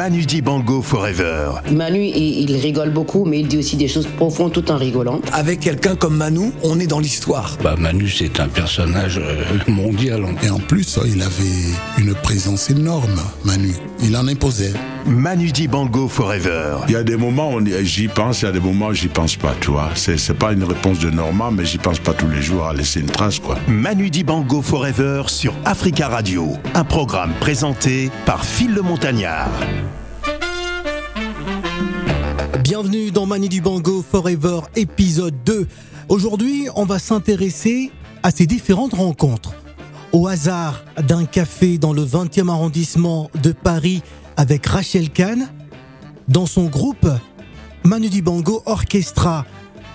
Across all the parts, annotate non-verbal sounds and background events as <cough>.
Manu Dibango Forever. Manu, il, il rigole beaucoup, mais il dit aussi des choses profondes tout en rigolant. Avec quelqu'un comme Manu, on est dans l'histoire. Bah Manu, c'est un personnage euh, mondial. Et en plus, il avait une présence énorme, Manu. Il en imposait. Manu Dibango Forever. Il y a des moments où j'y pense, il y a des moments où j'y pense pas, tu vois. C'est, c'est pas une réponse de Normand, mais j'y pense pas tous les jours à laisser une trace, quoi. Manu Dibango Forever sur Africa Radio. Un programme présenté par Phil le Montagnard. Bienvenue dans Manu Dibango Forever épisode 2. Aujourd'hui, on va s'intéresser à ces différentes rencontres. Au hasard d'un café dans le 20e arrondissement de Paris avec Rachel Kahn, dans son groupe Manu Dibango Orchestra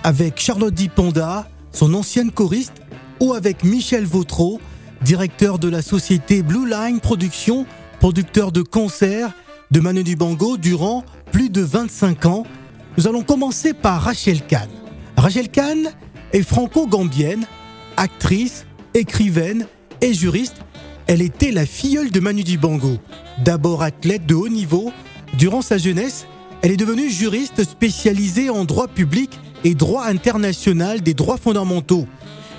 avec Charlotte Diponda, son ancienne choriste, ou avec Michel Vautreau, directeur de la société Blue Line Productions, producteur de concerts de Manu Dibango durant plus de 25 ans. Nous allons commencer par Rachel Kahn. Rachel Kahn est franco-gambienne, actrice, écrivaine et juriste. Elle était la filleule de Manu Dibango. D'abord athlète de haut niveau, durant sa jeunesse, elle est devenue juriste spécialisée en droit public et droit international des droits fondamentaux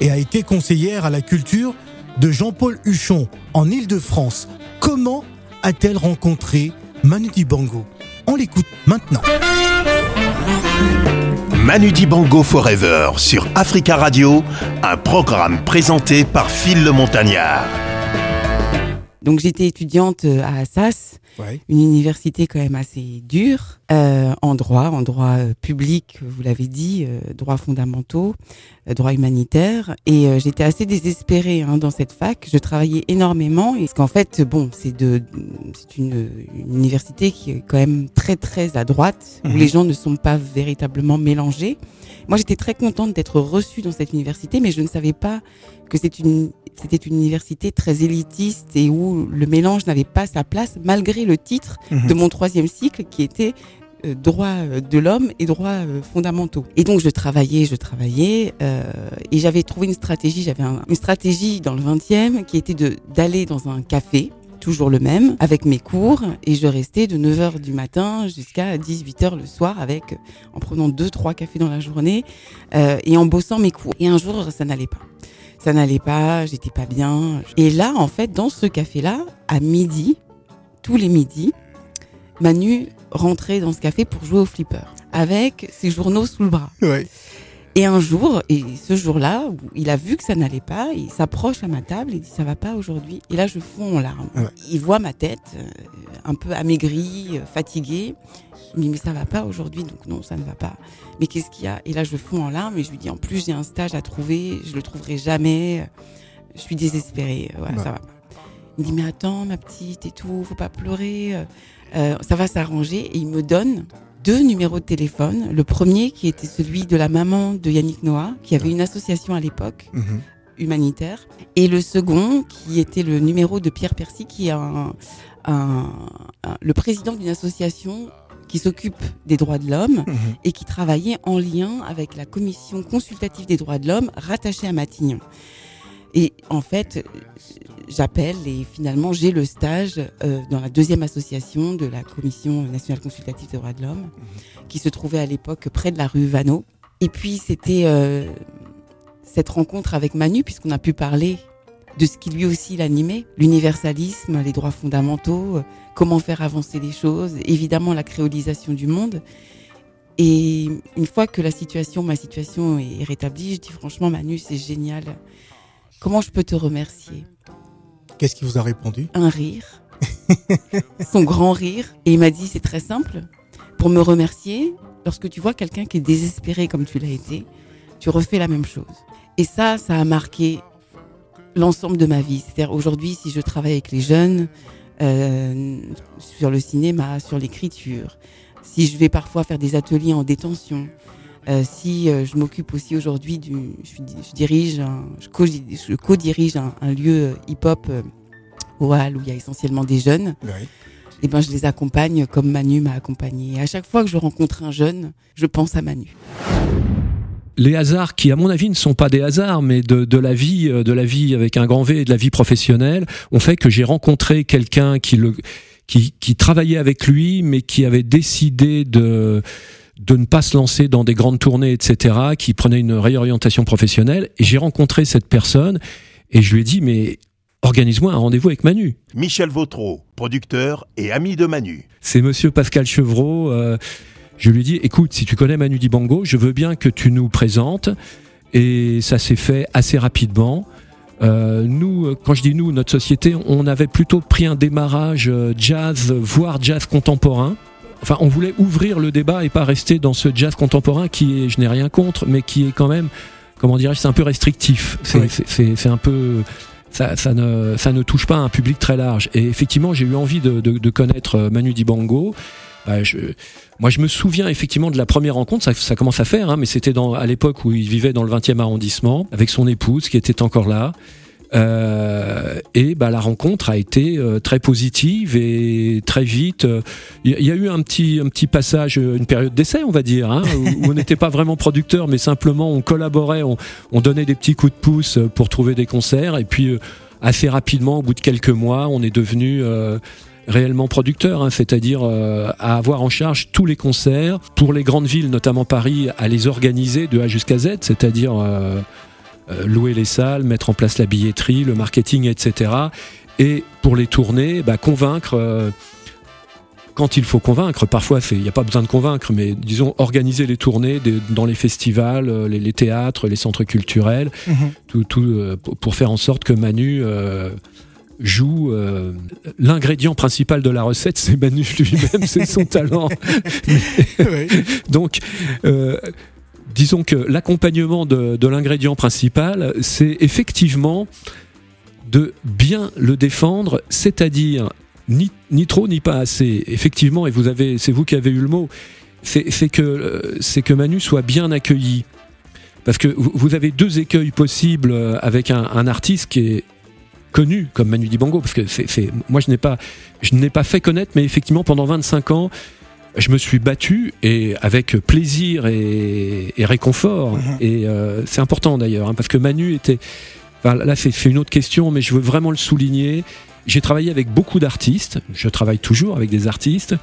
et a été conseillère à la culture de Jean-Paul Huchon en Île-de-France. Comment a-t-elle rencontré Manu Dibango? On l'écoute maintenant. Manu Dibango Forever sur Africa Radio, un programme présenté par Phil le Montagnard. Donc j'étais étudiante euh, à Assas, Ouais. une université quand même assez dure, euh, en droit, en droit euh, public, vous l'avez dit, euh, droits fondamentaux, euh, droit humanitaire. Et euh, j'étais assez désespérée hein, dans cette fac. Je travaillais énormément, et parce qu'en fait, bon, c'est de, c'est une, une université qui est quand même très très à droite, où Mhm. les gens ne sont pas véritablement mélangés. Moi, j'étais très contente d'être reçue dans cette université, mais je ne savais pas que c'est une c'était une université très élitiste et où le mélange n'avait pas sa place, malgré le titre de mon troisième cycle qui était euh, droit euh, de l'homme et droits euh, fondamentaux. Et donc je travaillais, je travaillais, euh, et j'avais trouvé une stratégie. J'avais un- une stratégie dans le 20e qui était d'aller dans un café toujours le même, avec mes cours, et je restais de 9h du matin jusqu'à 18h le soir, avec, en prenant deux, trois cafés dans la journée, euh, et en bossant mes cours. Et un jour, ça n'allait pas. Ça n'allait pas, j'étais pas bien. Et là, en fait, dans ce café-là, à midi, tous les midis, Manu rentrait dans ce café pour jouer au flipper, avec ses journaux sous le bras. Ouais. Et un jour, et ce jour-là, où il a vu que ça n'allait pas, il s'approche à ma table et dit ça va pas aujourd'hui. Et là, je fonds en larmes. Ouais. Il voit ma tête, euh, un peu amaigrie, euh, fatiguée. Il me dit mais ça va pas aujourd'hui, donc non, ça ne va pas. Mais qu'est-ce qu'il y a? Et là, je fonds en larmes et je lui dis en plus j'ai un stage à trouver, je le trouverai jamais. Je suis désespérée, voilà, Ouais. ça va pas. Il me dit mais attends ma petite et tout, faut pas pleurer, euh, euh, ça va s'arranger. Et il me donne deux numéros de téléphone. Le premier qui était celui de la maman de Yannick Noah, qui avait une association à l'époque Mhm. humanitaire, et le second qui était le numéro de Pierre Percy, qui est un, un- un- le président d'une association qui s'occupe des droits de l'homme Mhm. et qui travaillait en lien avec la commission consultative des droits de l'homme rattachée à Matignon. Et en fait, j'appelle et finalement j'ai le stage euh, dans la deuxième association de la commission nationale consultative des droits de l'homme, qui se trouvait à l'époque près de la rue Vanneau. Et puis c'était euh, cette rencontre avec Manu, puisqu'on a pu parler de ce qui lui aussi l'animait, l'universalisme, les droits fondamentaux, euh, comment faire avancer les choses, évidemment la créolisation du monde. Et une fois que la situation, ma situation est rétablie, je dis franchement Manu, c'est génial. Comment je peux te remercier Qu'est-ce qu'il vous a répondu Un rire, <laughs> son grand rire. Et il m'a dit, c'est très simple. Pour me remercier, lorsque tu vois quelqu'un qui est désespéré comme tu l'as été, tu refais la même chose. Et ça, ça a marqué l'ensemble de ma vie. C'est-à-dire aujourd'hui, si je travaille avec les jeunes, euh, sur le cinéma, sur l'écriture, si je vais parfois faire des ateliers en détention, euh, si euh, je m'occupe aussi aujourd'hui du, je, dirige, un- je co- je co-dirige un, un lieu hip-hop euh, au Hall où il y a essentiellement des jeunes, Ouais. et ben je les accompagne comme Manu m'a accompagné. Et à chaque fois que je rencontre un jeune, je pense à Manu. les hasards qui, à mon avis, ne sont pas des hasards, mais de, de la vie, de la vie avec un grand V et de la vie professionnelle, ont fait que j'ai rencontré quelqu'un qui le qui, qui travaillait avec lui, mais qui avait décidé de de ne pas se lancer dans des grandes tournées, etc., qui prenait une réorientation professionnelle. Et j'ai rencontré cette personne et je lui ai dit, mais organise-moi un rendez-vous avec Manu. Michel Vautreau, producteur et ami de Manu. C'est monsieur Pascal Chevreau. euh, je lui ai dit, écoute, si tu connais Manu Dibango, je veux bien que tu nous présentes. Et ça s'est fait assez rapidement. Euh, nous, euh, quand je dis nous, notre société, on avait plutôt pris un démarrage euh, jazz, voire jazz contemporain. Enfin, on voulait ouvrir le débat et pas rester dans ce jazz contemporain qui est, je n'ai rien contre, mais qui est quand même, comment dirais-je, c'est un peu restrictif. C'est Oui. un peu, ça, ça ne, ça ne touche pas un public très large. Et effectivement, j'ai eu envie de, de, de connaître euh, Manu Dibango. Bah, je, moi, je me souviens effectivement de la première rencontre. Ça, ça commence à faire, hein, mais c'était dans, à l'époque où il vivait dans le 20e arrondissement avec son épouse qui était encore là. Euh, et bah, la rencontre a été euh, très positive et très vite. euh, Il il y a eu un petit, un petit passage, euh, une période d'essai, on va dire, hein, où, on n'était pas vraiment producteur, mais simplement on collaborait, on, on donnait des petits coups de pouce euh, pour trouver des concerts. Et puis euh, assez rapidement, au bout de quelques mois, on est devenu euh, réellement producteur, hein, c'est-à-dire euh, à avoir en charge tous les concerts pour les grandes villes, notamment Paris, à les organiser de A jusqu'à Z, c'est-à-dire euh, euh, louer les salles, mettre en place la billetterie, le marketing, etc. Et pour les tournées, bah, convaincre. euh, quand il faut convaincre, parfois il n'y a pas besoin de convaincre, mais disons organiser les tournées des- dans les festivals, euh, les, les théâtres, les centres culturels, Mhm. tout, tout, euh, pour- faire en sorte que Manu euh, joue euh, l'ingrédient principal de la recette, c'est Manu lui-même, c'est son talent. <laughs> <laughs> Donc, euh, disons que l'accompagnement de, l'ingrédient principal, c'est effectivement de bien le défendre, c'est-à-dire ni, trop ni pas assez. Effectivement, et vous avez, c'est vous qui avez eu le mot, c'est que euh, c'est que Manu soit bien accueilli. Parce que vous avez deux écueils possibles euh, avec un, artiste qui est connu comme Manu Dibango, parce que moi je n'ai pas, je n'ai pas fait connaître, mais effectivement pendant 25 ans, je me suis battu et avec plaisir et, et réconfort. Mhm. Et euh, c'est important d'ailleurs, hein, parce que Manu était. enfin, là, c'est, une autre question, mais je veux vraiment le souligner. J'ai travaillé avec beaucoup d'artistes. Je travaille toujours avec des artistes.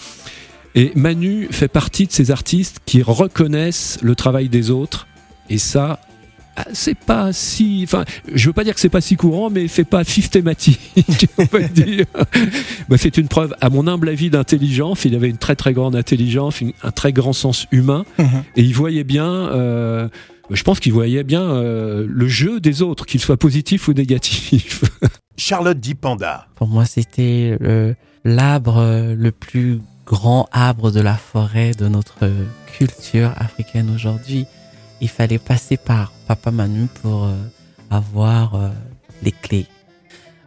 Et Manu fait partie de ces artistes qui reconnaissent le travail des autres. Et ça, c'est pas si. Enfin, je veux pas dire que c'est pas si courant, mais c'est pas systématique, <laughs> on va dire. Bah, c'est une preuve, à mon humble avis, d'intelligence. Il avait une très très grande intelligence, une- un très grand sens humain, Mhm. et il voyait bien. euh, je pense qu'il voyait bien euh, le jeu des autres, qu'il soit positif ou négatif. <laughs> Charlotte Dipanda. Pour moi, c'était l'arbre euh, le plus grand arbre de la forêt de notre culture africaine aujourd'hui. Il fallait passer par Papa Manu pour euh, avoir euh, les clés.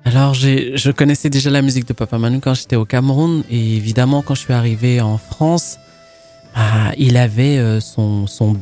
Alors, je connaissais déjà la musique de Papa Manu quand j'étais au Cameroun et évidemment quand je suis arrivé en France, ah, il avait euh, son, son.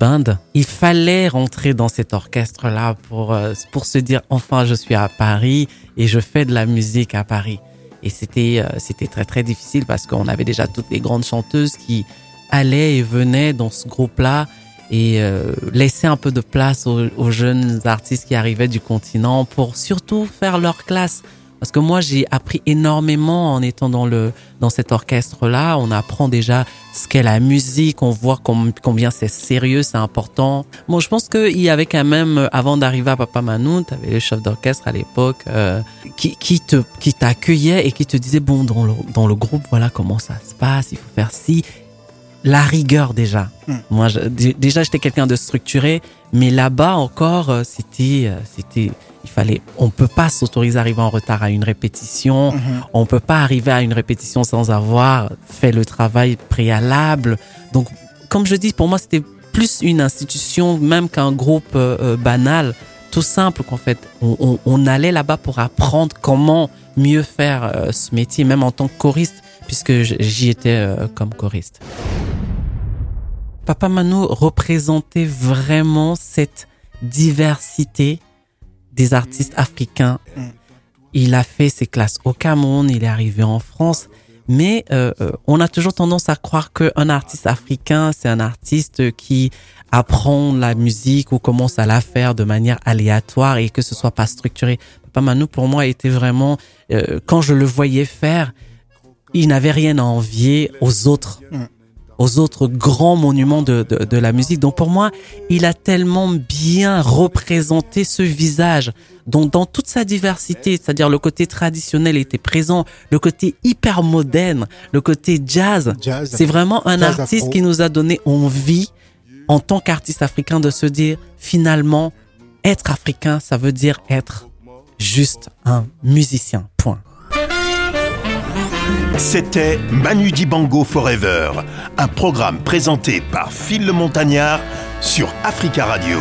Il fallait rentrer dans cet orchestre-là pour, pour se dire enfin je suis à Paris et je fais de la musique à Paris. Et c'était c'était très très difficile parce qu'on avait déjà toutes les grandes chanteuses qui allaient et venaient dans ce groupe-là et euh, laissaient un peu de place aux, jeunes artistes qui arrivaient du continent pour surtout faire leur classe. Parce que moi, j'ai appris énormément en étant dans le dans cet orchestre-là. On apprend déjà ce qu'est la musique, on voit com- combien c'est sérieux, c'est important. Bon, je pense qu'il y avait quand même, avant d'arriver à Papa Manou, tu avais le chef d'orchestre à l'époque euh, qui, qui te qui t'accueillait et qui te disait bon dans le dans le groupe voilà comment ça se passe, il faut faire ci. La rigueur déjà. Hmm. Moi, je- déjà j'étais quelqu'un de structuré, mais là-bas encore, euh, c'était euh, c'était il fallait on peut pas s'autoriser à arriver en retard à une répétition. Mhm. On peut pas arriver à une répétition sans avoir fait le travail préalable. Donc, comme je dis, pour moi, c'était plus une institution même qu'un groupe euh, euh, banal. Tout simple qu'en fait, on, on- on allait là-bas pour apprendre comment mieux faire euh, ce métier, même en tant que choriste, puisque j'y étais euh, comme choriste. Papa Manu représentait vraiment cette diversité des artistes africains. Il a fait ses classes au Cameroun, il est arrivé en France, mais euh, euh, on a toujours tendance à croire qu'un artiste africain, c'est un artiste qui apprend la musique ou commence à la faire de manière aléatoire et que ce soit pas structuré. Papa Manu, pour moi, était vraiment, quand je le voyais faire, il n'avait rien à envier aux autres, Mm. aux autres grands monuments de, de, de la musique. Donc pour moi, il a tellement bien représenté ce visage dont dans toute sa diversité, c'est-à-dire le côté traditionnel était présent, le côté hyper moderne, le côté jazz. Jazz. C'est vraiment un artiste afro. qui nous a donné envie, en tant qu'artiste africain, de se dire finalement, être africain, ça veut dire être juste un musicien. Point. C'était Manu Dibango Forever, un programme présenté par Phil le Montagnard sur Africa Radio.